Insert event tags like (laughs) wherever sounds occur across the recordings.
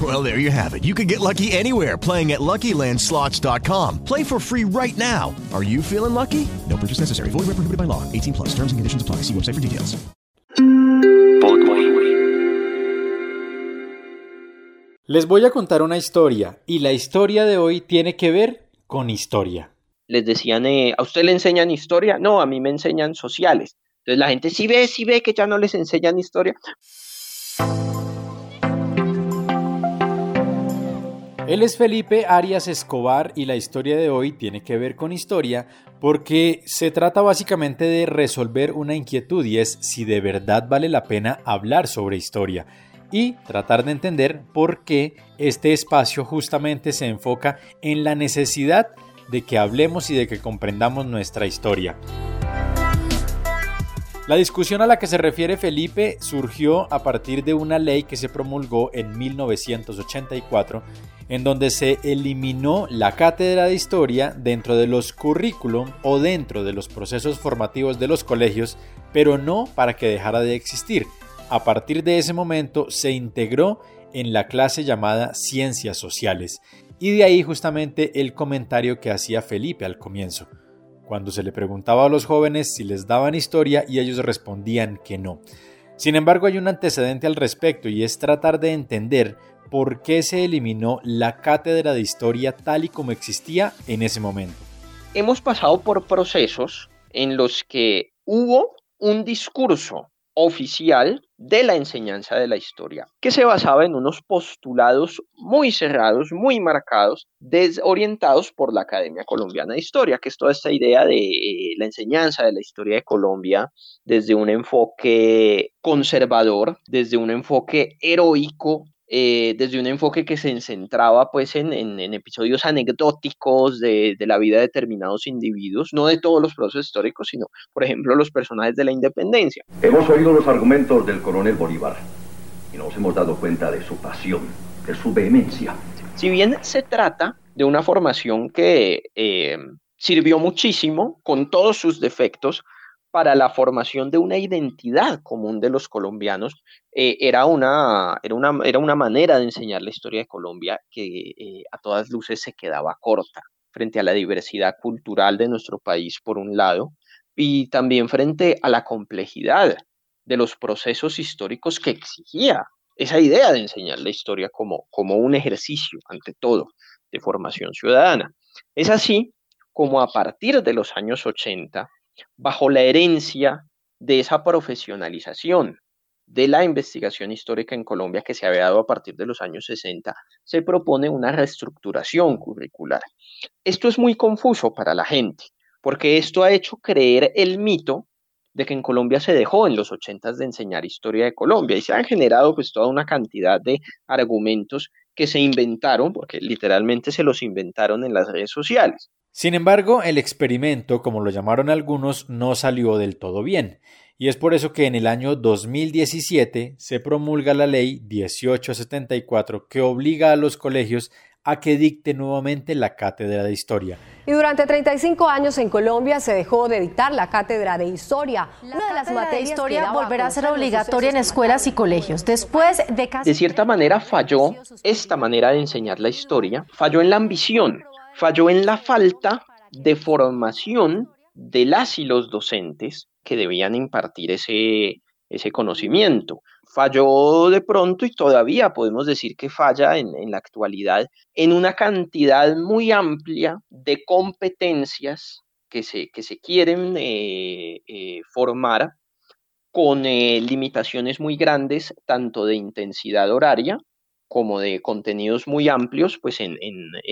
Well, there you have it. You can get lucky anywhere playing at LuckyLandSlots.com. Play for free right now. Are you feeling lucky? No purchase necessary. Void where prohibited by law. 18 plus. Terms and conditions apply. See website for details. Les voy a contar una historia y la historia de hoy tiene que ver con historia. Les decían, eh, ¿a usted le enseñan historia? No, a mí me enseñan sociales. Entonces la gente sí ve, sí ve que ya no les enseñan historia. Él es Felipe Arias Escobar y la historia de hoy tiene que ver con historia porque se trata básicamente de resolver una inquietud y es si de verdad vale la pena hablar sobre historia y tratar de entender por qué este espacio justamente se enfoca en la necesidad de que hablemos y de que comprendamos nuestra historia. La discusión a la que se refiere Felipe surgió a partir de una ley que se promulgó en 1984 en donde se eliminó la cátedra de historia dentro de los currículum o dentro de los procesos formativos de los colegios, pero no para que dejara de existir. A partir de ese momento se integró en la clase llamada Ciencias Sociales, y de ahí justamente el comentario que hacía Felipe al comienzo cuando se le preguntaba a los jóvenes si les daban historia y ellos respondían que no. Sin embargo, hay un antecedente al respecto y es tratar de entender por qué se eliminó la cátedra de historia tal y como existía en ese momento. Hemos pasado por procesos en los que hubo un discurso oficial de la enseñanza de la historia, que se basaba en unos postulados muy cerrados, muy marcados, desorientados por la Academia Colombiana de Historia, que es toda esta idea de eh, la enseñanza de la historia de Colombia desde un enfoque conservador, desde un enfoque heroico eh, desde un enfoque que se centraba pues en, episodios anecdóticos de, la vida de determinados individuos, no de todos los procesos históricos, sino, por ejemplo, los personajes de la independencia. Hemos oído los argumentos del coronel Bolívar y nos hemos dado cuenta de su pasión, de su vehemencia. Si bien se trata de una formación que eh, sirvió muchísimo, con todos sus defectos, para la formación de una identidad común de los colombianos, eh, era, una, era, una, era, una, manera de enseñar la historia de Colombia que eh, a todas luces se quedaba corta frente a la diversidad cultural de nuestro país, por un lado, y también frente a la complejidad de los procesos históricos que exigía esa idea de enseñar la historia como, como un ejercicio, ante todo, de formación ciudadana. Es así como a partir de los años 80, bajo la herencia de esa profesionalización de la investigación histórica en Colombia que se había dado a partir de los años 60, se propone una reestructuración curricular. Esto es muy confuso para la gente, porque esto ha hecho creer el mito de que en Colombia se dejó en los 80 de enseñar historia de Colombia y se han generado pues toda una cantidad de argumentos que se inventaron, porque literalmente se los inventaron en las redes sociales. Sin embargo, el experimento, como lo llamaron algunos, no salió del todo bien, y es por eso que en el año 2017 se promulga la ley 1874 que obliga a los colegios a que dicte nuevamente la cátedra de historia. Y durante 35 años en Colombia se dejó de dictar la cátedra de historia. Una de las materias de historia volverá a ser obligatoria en escuelas y colegios. Después de casi De cierta manera falló esta manera de enseñar la historia, falló en la ambición falló en la falta de formación de las y los docentes que debían impartir ese, ese conocimiento. Falló de pronto y todavía podemos decir que falla en, la actualidad en una cantidad muy amplia de competencias que se, que se quieren eh, eh, formar con eh, limitaciones muy grandes, tanto de intensidad horaria como de contenidos muy amplios, pues en,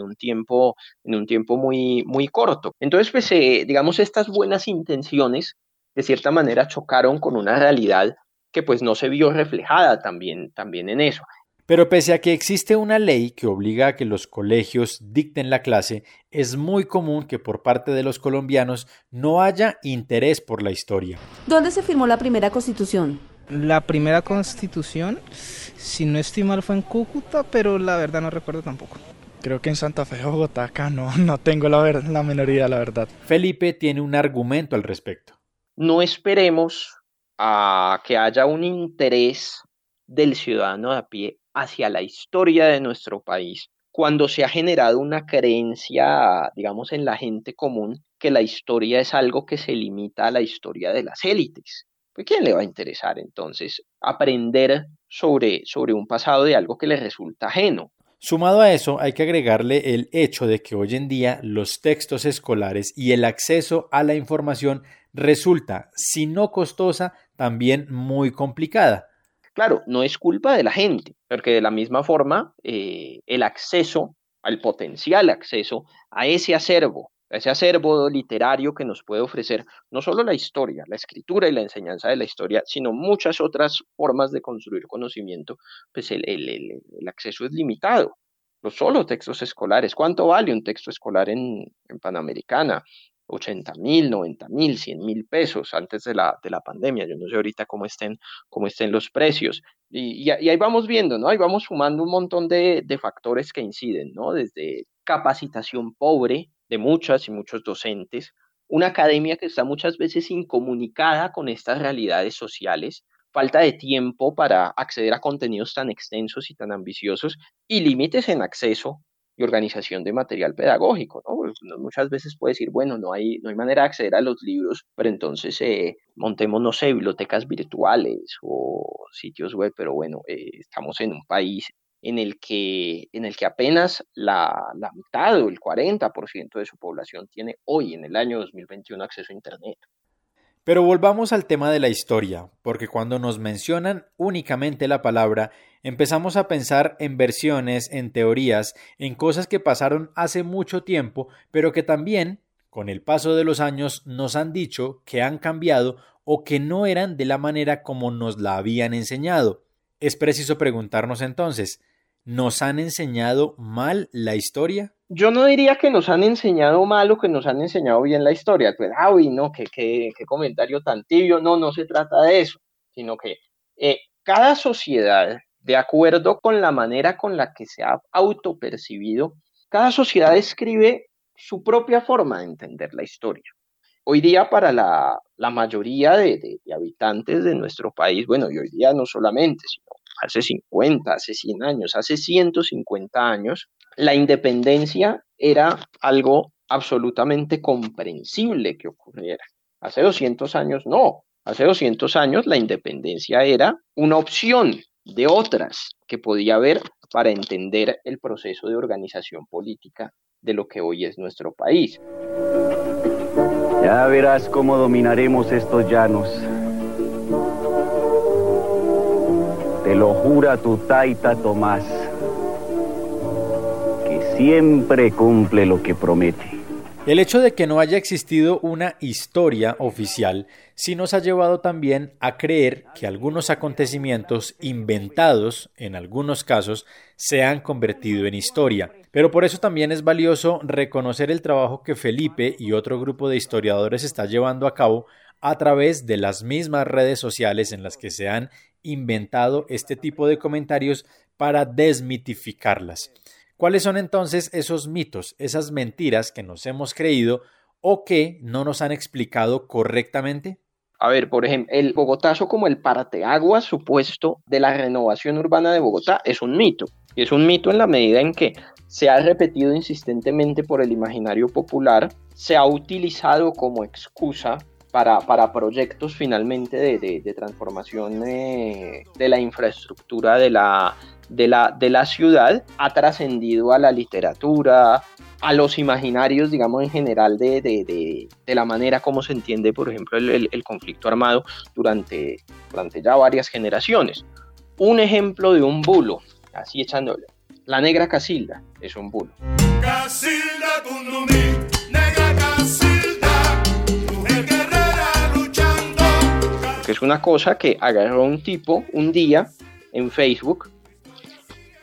un tiempo, en un tiempo muy, muy corto. Entonces, pues, eh, digamos, estas buenas intenciones, de cierta manera, chocaron con una realidad que pues no se vio reflejada también, también en eso. Pero pese a que existe una ley que obliga a que los colegios dicten la clase, es muy común que por parte de los colombianos no haya interés por la historia. ¿Dónde se firmó la primera constitución? La primera constitución, si no estoy mal, fue en Cúcuta, pero la verdad no recuerdo tampoco. Creo que en Santa Fe, Bogotá, acá no, (laughs) no tengo la, la menoría, la verdad. Felipe tiene un argumento al respecto. No esperemos a que haya un interés del ciudadano de a pie hacia la historia de nuestro país cuando se ha generado una creencia, digamos, en la gente común que la historia es algo que se limita a la historia de las élites. ¿Pues quién le va a interesar entonces aprender sobre, sobre un pasado de algo que le resulta ajeno? Sumado a eso, hay que agregarle el hecho de que hoy en día los textos escolares y el acceso a la información resulta, si no costosa, también muy complicada. Claro, no es culpa de la gente, porque de la misma forma eh, el acceso, al potencial acceso a ese acervo, ese acervo literario que nos puede ofrecer no solo la historia, la escritura y la enseñanza de la historia, sino muchas otras formas de construir conocimiento, pues el, acceso es limitado. Los solo textos escolares, ¿cuánto vale un texto escolar en Panamericana? 80 mil, 90 mil, 100 mil pesos antes de la, de la pandemia. Yo no sé ahorita cómo estén, cómo estén los precios. Y, ahí vamos viendo, ¿no? Ahí vamos sumando un montón de, de factores que inciden, ¿no? Desde capacitación pobre de muchas y muchos docentes, una academia que está muchas veces incomunicada con estas realidades sociales, falta de tiempo para acceder a contenidos tan extensos y tan ambiciosos y límites en acceso y organización de material pedagógico, pues. Muchas veces puede decir, bueno, no hay, no hay manera de acceder a los libros, pero entonces eh, montemos, no sé, bibliotecas virtuales o sitios web, pero bueno, eh, estamos en un país en el que, en el que apenas la, la mitad o el 40% de su población tiene hoy, en el año 2021, acceso a Internet. Pero volvamos al tema de la historia, porque cuando nos mencionan únicamente la palabra, empezamos a pensar en versiones, en teorías, en cosas que pasaron hace mucho tiempo, pero que también, con el paso de los años, nos han dicho que han cambiado o que no eran de la manera como nos la habían enseñado. Es preciso preguntarnos entonces, ¿nos han enseñado mal la historia? yo no diría que nos han enseñado mal o que nos han enseñado bien la historia. Pues, ah, no, qué, qué, comentario tan tibio. No, no se trata de eso, sino que eh, cada sociedad, de acuerdo con la manera con la que se ha autopercibido, cada sociedad escribe su propia forma de entender la historia. Hoy día para la, mayoría de, de, habitantes de nuestro país, bueno, y hoy día no solamente, sino hace 50, hace 100 años, hace 150 años, la independencia era algo absolutamente comprensible que ocurriera. Hace 200 años no. Hace 200 años la independencia era una opción de otras que podía haber para entender el proceso de organización política de lo que hoy es nuestro país. Ya verás cómo dominaremos estos llanos. Te lo jura tu taita Tomás siempre cumple lo que promete. El hecho de que no haya existido una historia oficial sí nos ha llevado también a creer que algunos acontecimientos inventados, en algunos casos, se han convertido en historia. Pero por eso también es valioso reconocer el trabajo que Felipe y otro grupo de historiadores está llevando a cabo a través de las mismas redes sociales en las que se han inventado este tipo de comentarios para desmitificarlas. ¿Cuáles son entonces esos mitos, esas mentiras que nos hemos creído o que no nos han explicado correctamente? A ver, por ejemplo, el Bogotazo como el parteaguas supuesto de la renovación urbana de Bogotá es un mito. Y es un mito en la medida en que se ha repetido insistentemente por el imaginario popular, se ha utilizado como excusa para, para proyectos finalmente de, de, transformación de la infraestructura de la, de la, de la ciudad ha trascendido a la literatura, a los imaginarios, digamos, en general de, de, de, la manera como se entiende, por ejemplo, el, el, conflicto armado durante, durante ya varias generaciones. Un ejemplo de un bulo, así echándole. La negra Casilda es un bulo. Casilda Que es una cosa que agarró un tipo un día en Facebook,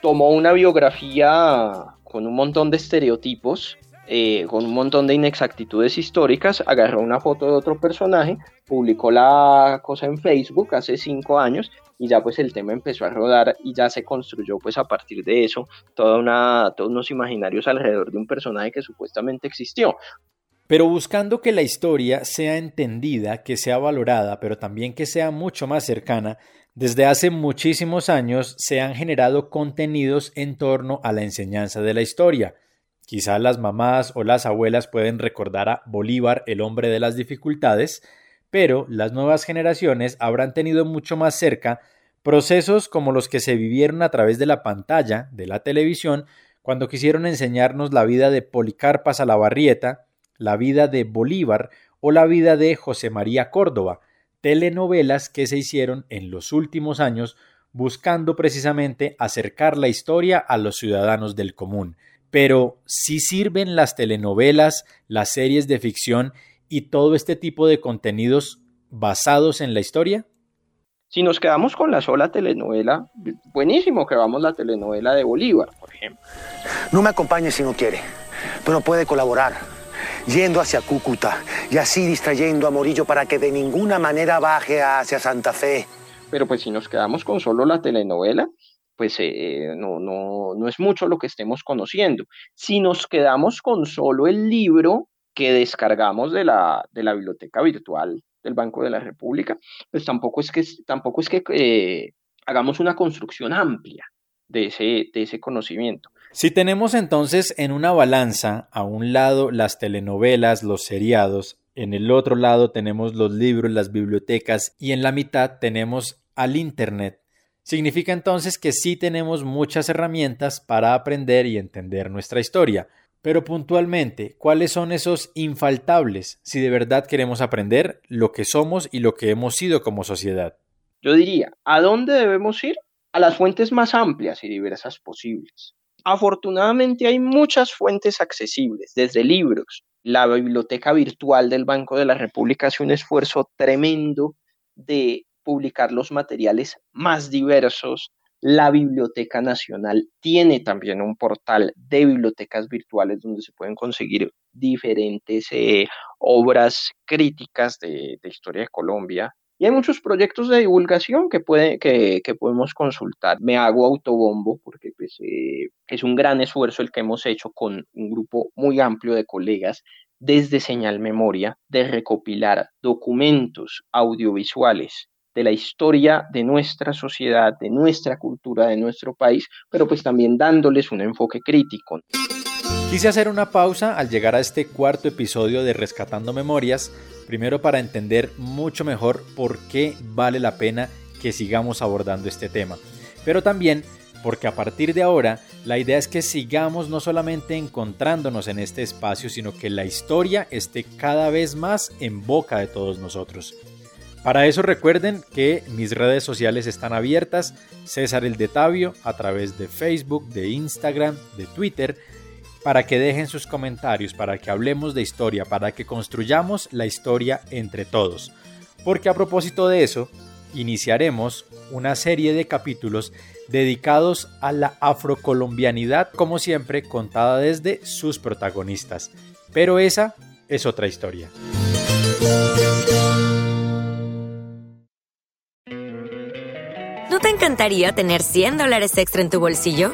tomó una biografía con un montón de estereotipos, eh, con un montón de inexactitudes históricas, agarró una foto de otro personaje, publicó la cosa en Facebook hace cinco años y ya pues el tema empezó a rodar y ya se construyó pues a partir de eso toda una, todos unos imaginarios alrededor de un personaje que supuestamente existió. Pero buscando que la historia sea entendida, que sea valorada, pero también que sea mucho más cercana, desde hace muchísimos años se han generado contenidos en torno a la enseñanza de la historia. Quizá las mamás o las abuelas pueden recordar a Bolívar, el hombre de las dificultades, pero las nuevas generaciones habrán tenido mucho más cerca procesos como los que se vivieron a través de la pantalla, de la televisión, cuando quisieron enseñarnos la vida de Policarpas a la vida de Bolívar o la vida de José María Córdoba, telenovelas que se hicieron en los últimos años buscando precisamente acercar la historia a los ciudadanos del común. Pero si sirven las telenovelas, las series de ficción y todo este tipo de contenidos basados en la historia? Si nos quedamos con la sola telenovela, buenísimo que vamos la telenovela de Bolívar, por ejemplo. No me acompañe si no quiere, pero puede colaborar yendo hacia Cúcuta y así distrayendo a Morillo para que de ninguna manera baje hacia Santa Fe. Pero pues si nos quedamos con solo la telenovela, pues eh, no, no, no es mucho lo que estemos conociendo. Si nos quedamos con solo el libro que descargamos de la, de la biblioteca virtual del Banco de la República, pues tampoco es que, tampoco es que eh, hagamos una construcción amplia de ese, de ese conocimiento. Si tenemos entonces en una balanza a un lado las telenovelas, los seriados, en el otro lado tenemos los libros, las bibliotecas y en la mitad tenemos al Internet, significa entonces que sí tenemos muchas herramientas para aprender y entender nuestra historia. Pero puntualmente, ¿cuáles son esos infaltables si de verdad queremos aprender lo que somos y lo que hemos sido como sociedad? Yo diría, ¿a dónde debemos ir? A las fuentes más amplias y diversas posibles. Afortunadamente hay muchas fuentes accesibles, desde libros. La biblioteca virtual del Banco de la República hace un esfuerzo tremendo de publicar los materiales más diversos. La Biblioteca Nacional tiene también un portal de bibliotecas virtuales donde se pueden conseguir diferentes eh, obras críticas de, de historia de Colombia, y hay muchos proyectos de divulgación que, puede, que, que podemos consultar. Me hago autobombo porque pues, eh, es un gran esfuerzo el que hemos hecho con un grupo muy amplio de colegas desde Señal Memoria de recopilar documentos audiovisuales de la historia de nuestra sociedad, de nuestra cultura, de nuestro país, pero pues también dándoles un enfoque crítico. Quise hacer una pausa al llegar a este cuarto episodio de Rescatando Memorias Primero para entender mucho mejor por qué vale la pena que sigamos abordando este tema. Pero también porque a partir de ahora la idea es que sigamos no solamente encontrándonos en este espacio, sino que la historia esté cada vez más en boca de todos nosotros. Para eso recuerden que mis redes sociales están abiertas, César el de Tavio, a través de Facebook, de Instagram, de Twitter, para que dejen sus comentarios, para que hablemos de historia, para que construyamos la historia entre todos. Porque a propósito de eso, iniciaremos una serie de capítulos dedicados a la afrocolombianidad, como siempre contada desde sus protagonistas. Pero esa es otra historia. ¿No te encantaría tener 100 dólares extra en tu bolsillo?